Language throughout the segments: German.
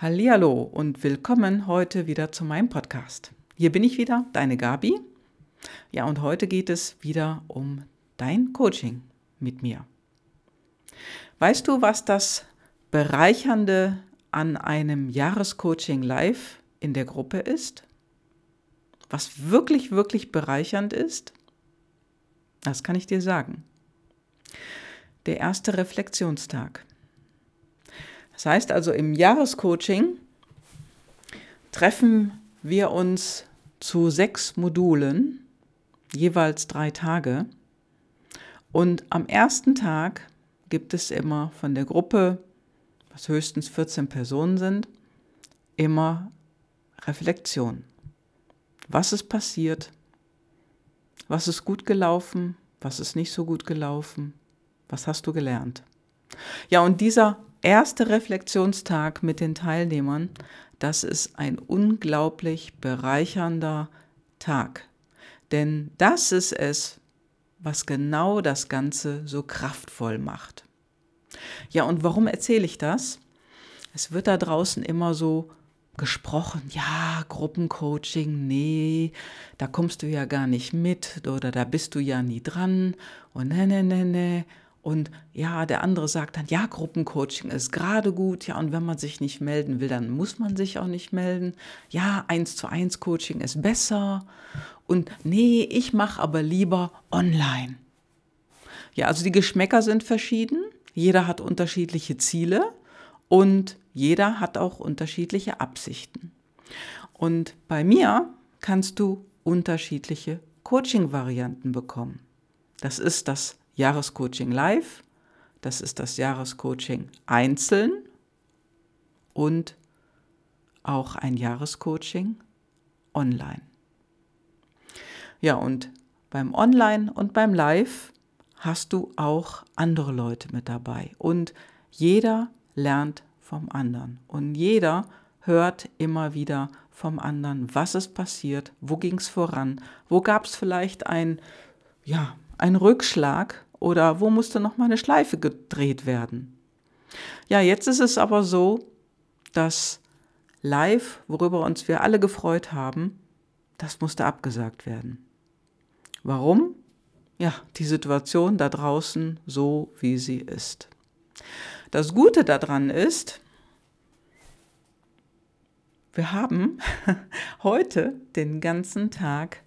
Hallihallo und willkommen heute wieder zu meinem Podcast. Hier bin ich wieder, deine Gabi. Ja, und heute geht es wieder um dein Coaching mit mir. Weißt du, was das Bereichernde an einem Jahrescoaching live in der Gruppe ist? Was wirklich, wirklich bereichernd ist? Das kann ich dir sagen. Der erste Reflexionstag. Das heißt also, im Jahrescoaching treffen wir uns zu sechs Modulen, jeweils drei Tage. Und am ersten Tag gibt es immer von der Gruppe, was höchstens 14 Personen sind, immer Reflexion. Was ist passiert? Was ist gut gelaufen? Was ist nicht so gut gelaufen? Was hast du gelernt? Ja, und dieser erste Reflexionstag mit den Teilnehmern, das ist ein unglaublich bereichernder Tag. Denn das ist es, was genau das Ganze so kraftvoll macht. Ja, und warum erzähle ich das? Es wird da draußen immer so gesprochen, ja, Gruppencoaching, nee, da kommst du ja gar nicht mit oder da bist du ja nie dran und ne, ne, ne, ne. Und ja, der andere sagt dann, ja, Gruppencoaching ist gerade gut, ja, und wenn man sich nicht melden will, dann muss man sich auch nicht melden. Ja, eins zu eins Coaching ist besser. Und nee, ich mache aber lieber online. Ja, also die Geschmäcker sind verschieden, jeder hat unterschiedliche Ziele und jeder hat auch unterschiedliche Absichten. Und bei mir kannst du unterschiedliche Coaching-Varianten bekommen. Das ist das Jahrescoaching live, das ist das Jahrescoaching einzeln und auch ein Jahrescoaching online. Ja, und beim Online und beim Live hast du auch andere Leute mit dabei. Und jeder lernt vom anderen. Und jeder hört immer wieder vom anderen, was ist passiert, wo ging es voran, wo gab es vielleicht ein, ja, ein Rückschlag oder wo musste noch mal eine Schleife gedreht werden? Ja, jetzt ist es aber so, dass live, worüber uns wir alle gefreut haben, das musste abgesagt werden. Warum? Ja, die Situation da draußen so, wie sie ist. Das Gute daran ist, wir haben heute den ganzen Tag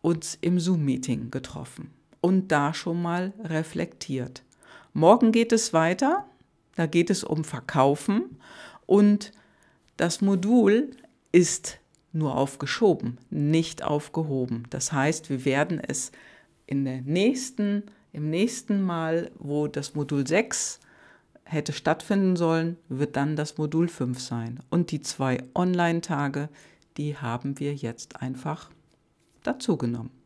uns im Zoom-Meeting getroffen und da schon mal reflektiert. Morgen geht es weiter, da geht es um Verkaufen und das Modul ist nur aufgeschoben, nicht aufgehoben. Das heißt, wir werden es in der nächsten, im nächsten Mal, wo das Modul 6 hätte stattfinden sollen, wird dann das Modul 5 sein. Und die zwei Online-Tage, die haben wir jetzt einfach dazugenommen.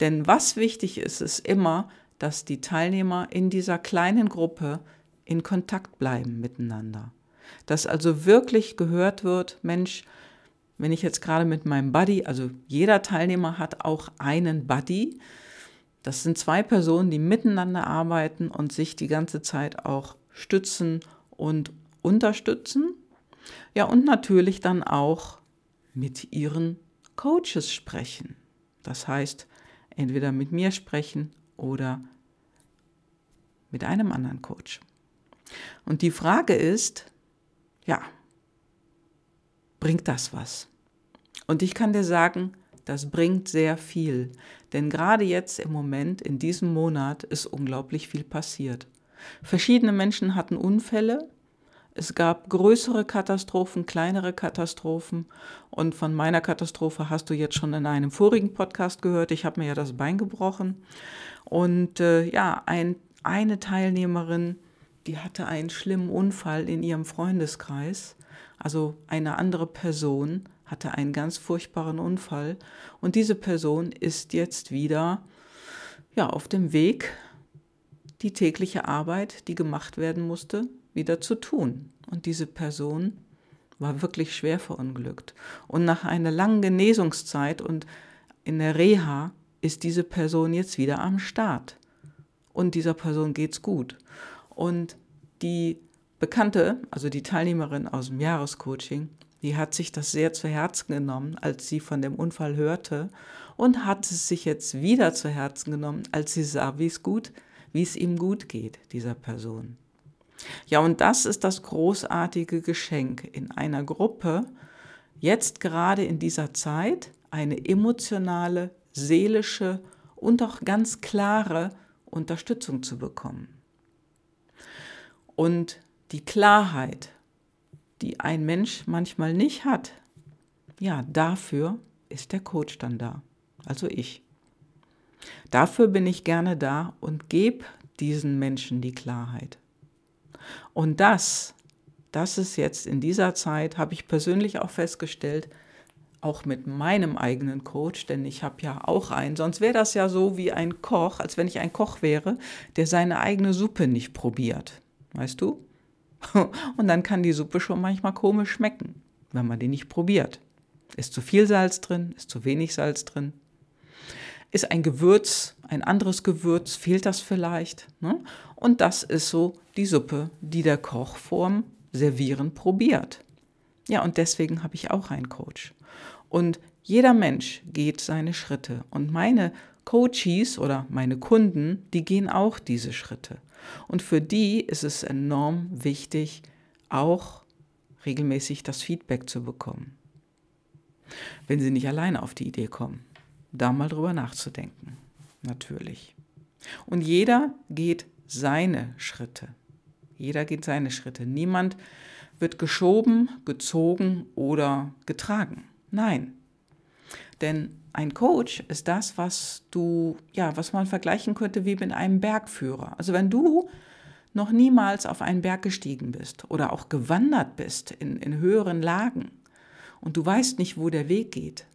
Denn was wichtig ist, ist immer, dass die Teilnehmer in dieser kleinen Gruppe in Kontakt bleiben miteinander. Dass also wirklich gehört wird, Mensch, wenn ich jetzt gerade mit meinem Buddy, also jeder Teilnehmer hat auch einen Buddy, das sind zwei Personen, die miteinander arbeiten und sich die ganze Zeit auch stützen und unterstützen. Ja, und natürlich dann auch mit ihren Coaches sprechen. Das heißt, entweder mit mir sprechen oder mit einem anderen Coach. Und die Frage ist, ja, bringt das was? Und ich kann dir sagen, das bringt sehr viel. Denn gerade jetzt im Moment, in diesem Monat, ist unglaublich viel passiert. Verschiedene Menschen hatten Unfälle, es gab größere Katastrophen, kleinere Katastrophen. Und von meiner Katastrophe hast du jetzt schon in einem vorigen Podcast gehört. Ich habe mir ja das Bein gebrochen. Und äh, ja, ein, eine Teilnehmerin, die hatte einen schlimmen Unfall in ihrem Freundeskreis. Also eine andere Person hatte einen ganz furchtbaren Unfall. Und diese Person ist jetzt wieder ja, auf dem Weg, die tägliche Arbeit, die gemacht werden musste, wieder zu tun. Und diese Person war wirklich schwer verunglückt. Und nach einer langen Genesungszeit und in der Reha ist diese Person jetzt wieder am Start. Und dieser Person geht's gut. Und die Bekannte, also die Teilnehmerin aus dem Jahrescoaching, die hat sich das sehr zu Herzen genommen, als sie von dem Unfall hörte und hat es sich jetzt wieder zu Herzen genommen, als sie sah, wie es gut, wie es ihm gut geht, dieser Person. Ja, und das ist das großartige Geschenk in einer Gruppe, jetzt gerade in dieser Zeit eine emotionale, seelische und auch ganz klare Unterstützung zu bekommen. Und die Klarheit, die ein Mensch manchmal nicht hat, ja, dafür ist der Coach dann da, also ich. Dafür bin ich gerne da und gebe diesen Menschen die Klarheit. Und das, das ist jetzt in dieser Zeit, habe ich persönlich auch festgestellt, auch mit meinem eigenen Coach, denn ich habe ja auch einen, sonst wäre das ja so wie ein Koch, als wenn ich ein Koch wäre, der seine eigene Suppe nicht probiert. Weißt du? Und dann kann die Suppe schon manchmal komisch schmecken, wenn man die nicht probiert. Ist zu viel Salz drin, ist zu wenig Salz drin. Ist ein Gewürz, ein anderes Gewürz, fehlt das vielleicht? Ne? Und das ist so die Suppe, die der Koch vorm Servieren probiert. Ja, und deswegen habe ich auch einen Coach. Und jeder Mensch geht seine Schritte. Und meine Coaches oder meine Kunden, die gehen auch diese Schritte. Und für die ist es enorm wichtig, auch regelmäßig das Feedback zu bekommen. Wenn sie nicht alleine auf die Idee kommen, da mal drüber nachzudenken. Natürlich. Und jeder geht seine Schritte. Jeder geht seine Schritte. Niemand wird geschoben, gezogen oder getragen. Nein. Denn ein Coach ist das, was du, ja, was man vergleichen könnte wie mit einem Bergführer. Also wenn du noch niemals auf einen Berg gestiegen bist oder auch gewandert bist in, in höheren Lagen und du weißt nicht, wo der Weg geht,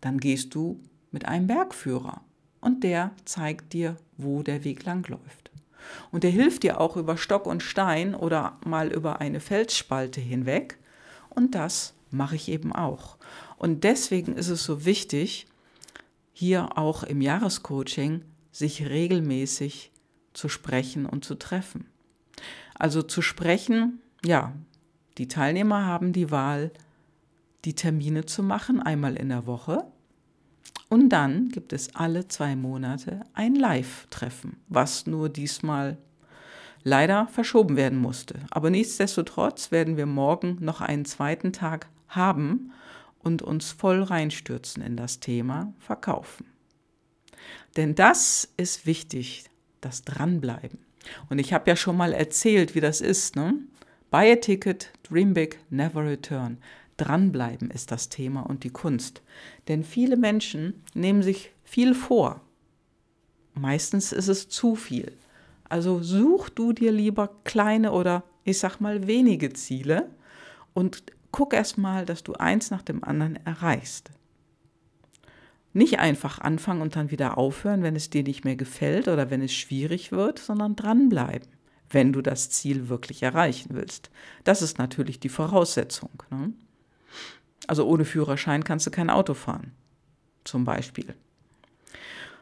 dann gehst du mit einem Bergführer und der zeigt dir, wo der Weg langläuft. Und der hilft dir auch über Stock und Stein oder mal über eine Felsspalte hinweg und das mache ich eben auch. Und deswegen ist es so wichtig, hier auch im Jahrescoaching sich regelmäßig zu sprechen und zu treffen. Also zu sprechen, ja, die Teilnehmer haben die Wahl, die Termine zu machen, einmal in der Woche. Und dann gibt es alle zwei Monate ein Live-Treffen, was nur diesmal leider verschoben werden musste. Aber nichtsdestotrotz werden wir morgen noch einen zweiten Tag haben und uns voll reinstürzen in das Thema Verkaufen. Denn das ist wichtig, das Dranbleiben. Und ich habe ja schon mal erzählt, wie das ist. Ne? Buy a ticket, dream big, never return. Dranbleiben ist das Thema und die Kunst. Denn viele Menschen nehmen sich viel vor. Meistens ist es zu viel. Also such du dir lieber kleine oder ich sag mal wenige Ziele und guck erst mal, dass du eins nach dem anderen erreichst. Nicht einfach anfangen und dann wieder aufhören, wenn es dir nicht mehr gefällt oder wenn es schwierig wird, sondern dranbleiben, wenn du das Ziel wirklich erreichen willst. Das ist natürlich die Voraussetzung. Ne? Also ohne Führerschein kannst du kein Auto fahren, zum Beispiel.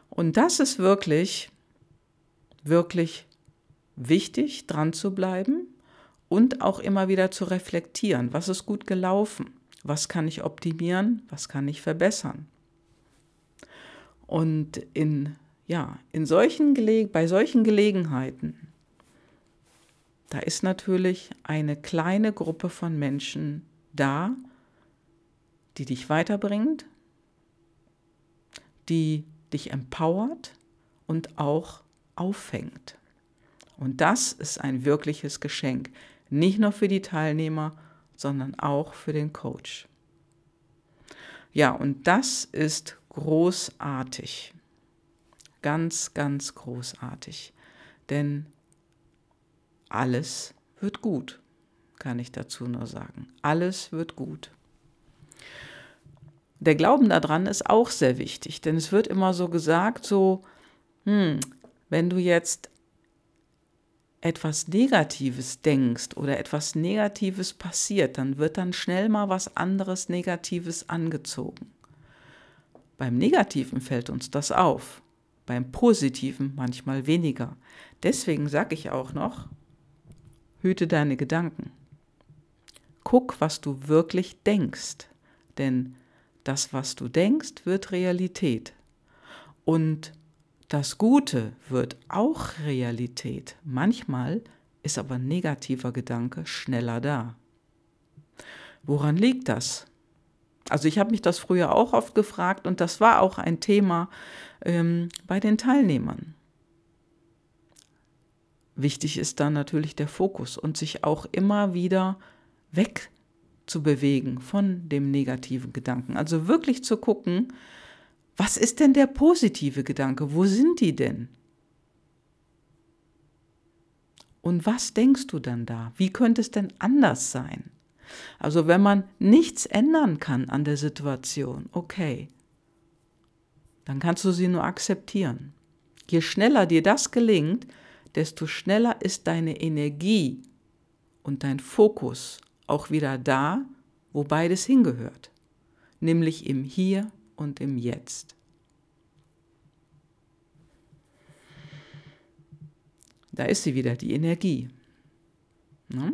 Und das ist wirklich, wirklich wichtig, dran zu bleiben und auch immer wieder zu reflektieren, was ist gut gelaufen, was kann ich optimieren, was kann ich verbessern. Und in, ja, in solchen bei solchen Gelegenheiten, da ist natürlich eine kleine Gruppe von Menschen da, die dich weiterbringt, die dich empowert und auch auffängt. Und das ist ein wirkliches Geschenk. Nicht nur für die Teilnehmer, sondern auch für den Coach. Ja, und das ist großartig. Ganz, ganz großartig. Denn alles wird gut, kann ich dazu nur sagen. Alles wird gut. Der Glauben daran ist auch sehr wichtig, denn es wird immer so gesagt, so, hm, wenn du jetzt etwas Negatives denkst oder etwas Negatives passiert, dann wird dann schnell mal was anderes Negatives angezogen. Beim Negativen fällt uns das auf, beim Positiven manchmal weniger. Deswegen sage ich auch noch, hüte deine Gedanken. Guck, was du wirklich denkst, denn das, was du denkst, wird Realität. Und das Gute wird auch Realität. Manchmal ist aber negativer Gedanke schneller da. Woran liegt das? Also ich habe mich das früher auch oft gefragt und das war auch ein Thema ähm, bei den Teilnehmern. Wichtig ist dann natürlich der Fokus und sich auch immer wieder wegzubewegen von dem negativen Gedanken. Also wirklich zu gucken, was ist denn der positive Gedanke? Wo sind die denn? Und was denkst du dann da? Wie könnte es denn anders sein? Also wenn man nichts ändern kann an der Situation, okay, dann kannst du sie nur akzeptieren. Je schneller dir das gelingt, desto schneller ist deine Energie und dein Fokus auch wieder da, wo beides hingehört, nämlich im Hier und im Jetzt. Da ist sie wieder, die Energie. Ne?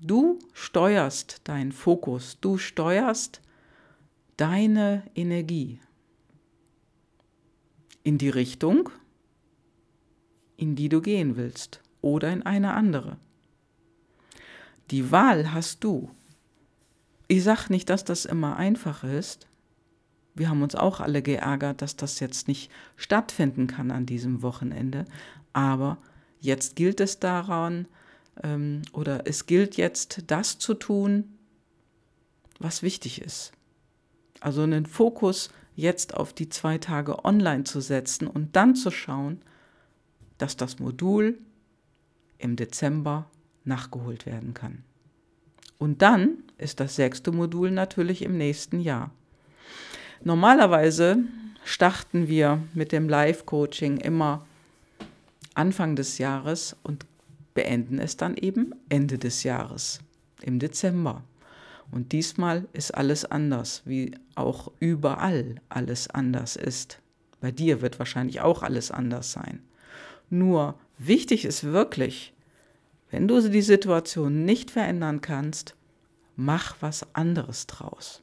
Du steuerst deinen Fokus, du steuerst deine Energie in die Richtung, in die du gehen willst oder in eine andere. Die Wahl hast du. Ich sage nicht, dass das immer einfach ist. Wir haben uns auch alle geärgert, dass das jetzt nicht stattfinden kann an diesem Wochenende. Aber jetzt gilt es daran, ähm, oder es gilt jetzt das zu tun, was wichtig ist. Also einen Fokus jetzt auf die zwei Tage online zu setzen und dann zu schauen, dass das Modul im Dezember nachgeholt werden kann. Und dann ist das sechste Modul natürlich im nächsten Jahr. Normalerweise starten wir mit dem Live-Coaching immer Anfang des Jahres und beenden es dann eben Ende des Jahres, im Dezember. Und diesmal ist alles anders, wie auch überall alles anders ist. Bei dir wird wahrscheinlich auch alles anders sein. Nur wichtig ist wirklich, wenn du die Situation nicht verändern kannst, mach was anderes draus.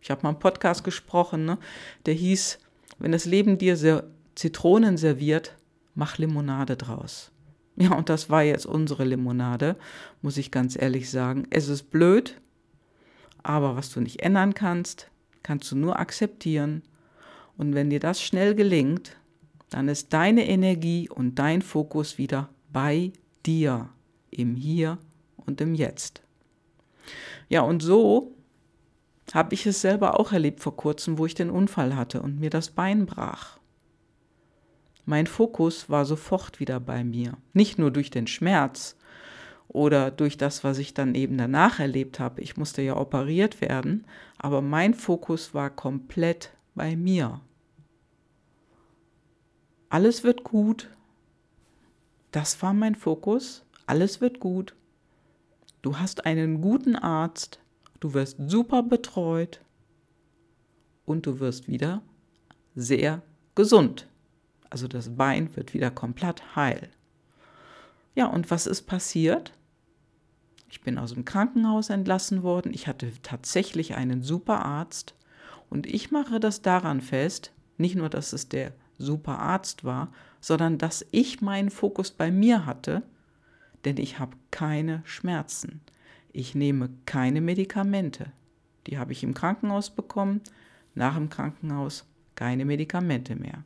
Ich habe mal einen Podcast gesprochen, ne, der hieß, wenn das Leben dir Zitronen serviert, mach Limonade draus. Ja, und das war jetzt unsere Limonade, muss ich ganz ehrlich sagen. Es ist blöd, aber was du nicht ändern kannst, kannst du nur akzeptieren. Und wenn dir das schnell gelingt, dann ist deine Energie und dein Fokus wieder bei dir, im Hier und im Jetzt. Ja, und so habe ich es selber auch erlebt vor kurzem, wo ich den Unfall hatte und mir das Bein brach. Mein Fokus war sofort wieder bei mir, nicht nur durch den Schmerz oder durch das, was ich dann eben danach erlebt habe. Ich musste ja operiert werden, aber mein Fokus war komplett bei mir alles wird gut. Das war mein Fokus. Alles wird gut. Du hast einen guten Arzt. Du wirst super betreut. Und du wirst wieder sehr gesund. Also das Bein wird wieder komplett heil. Ja, und was ist passiert? Ich bin aus dem Krankenhaus entlassen worden. Ich hatte tatsächlich einen super Arzt. Und ich mache das daran fest, nicht nur, dass es der super Arzt war, sondern dass ich meinen Fokus bei mir hatte, denn ich habe keine Schmerzen. Ich nehme keine Medikamente. Die habe ich im Krankenhaus bekommen, nach dem Krankenhaus keine Medikamente mehr.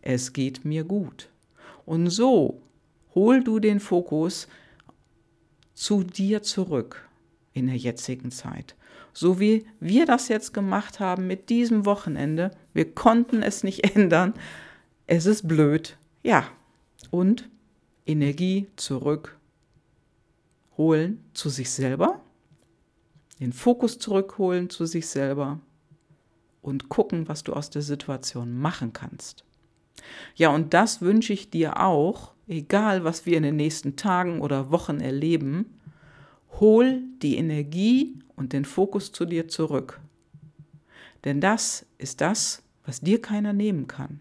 Es geht mir gut. Und so hol du den Fokus zu dir zurück in der jetzigen Zeit so wie wir das jetzt gemacht haben mit diesem Wochenende. Wir konnten es nicht ändern. Es ist blöd. Ja. Und Energie zurück holen zu sich selber, den Fokus zurückholen zu sich selber und gucken, was du aus der Situation machen kannst. Ja, und das wünsche ich dir auch, egal was wir in den nächsten Tagen oder Wochen erleben, hol die Energie und den Fokus zu dir zurück. Denn das ist das, was dir keiner nehmen kann.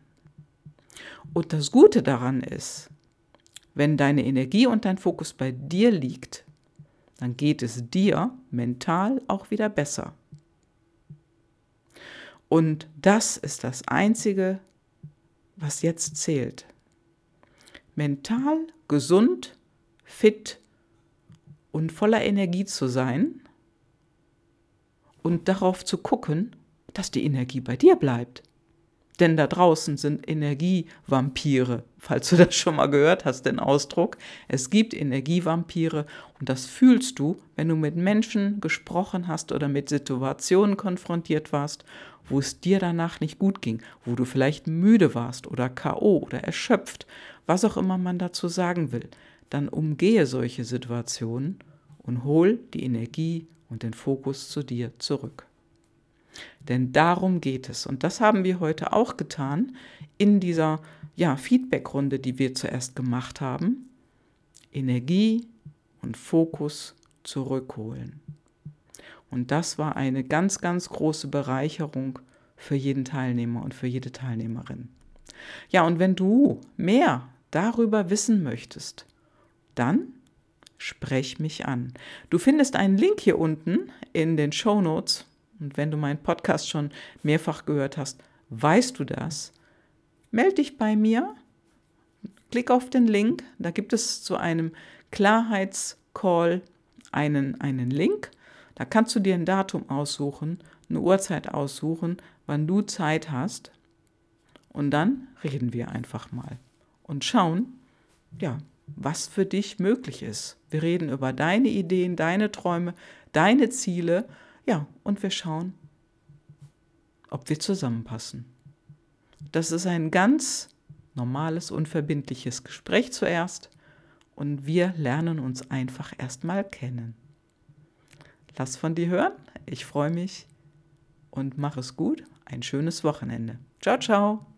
Und das Gute daran ist, wenn deine Energie und dein Fokus bei dir liegt, dann geht es dir mental auch wieder besser. Und das ist das Einzige, was jetzt zählt. Mental gesund, fit und voller Energie zu sein und darauf zu gucken, dass die Energie bei dir bleibt. Denn da draußen sind Energievampire, falls du das schon mal gehört hast, den Ausdruck. Es gibt Energievampire und das fühlst du, wenn du mit Menschen gesprochen hast oder mit Situationen konfrontiert warst, wo es dir danach nicht gut ging, wo du vielleicht müde warst oder KO oder erschöpft, was auch immer man dazu sagen will. Dann umgehe solche Situationen und hol die Energie und den Fokus zu dir zurück. Denn darum geht es. Und das haben wir heute auch getan in dieser ja, Feedback-Runde, die wir zuerst gemacht haben. Energie und Fokus zurückholen. Und das war eine ganz, ganz große Bereicherung für jeden Teilnehmer und für jede Teilnehmerin. Ja, und wenn du mehr darüber wissen möchtest, dann sprech mich an. Du findest einen Link hier unten in den Show Notes und wenn du meinen Podcast schon mehrfach gehört hast, weißt du das. Meld dich bei mir, klick auf den Link, da gibt es zu einem Klarheitscall einen, einen Link. Da kannst du dir ein Datum aussuchen, eine Uhrzeit aussuchen, wann du Zeit hast. Und dann reden wir einfach mal und schauen, ja, was für dich möglich ist. Wir reden über deine Ideen, deine Träume, deine Ziele ja, und wir schauen, ob wir zusammenpassen. Das ist ein ganz normales, unverbindliches Gespräch zuerst und wir lernen uns einfach erstmal kennen. Lass von dir hören, ich freue mich und mach es gut. Ein schönes Wochenende. Ciao, ciao.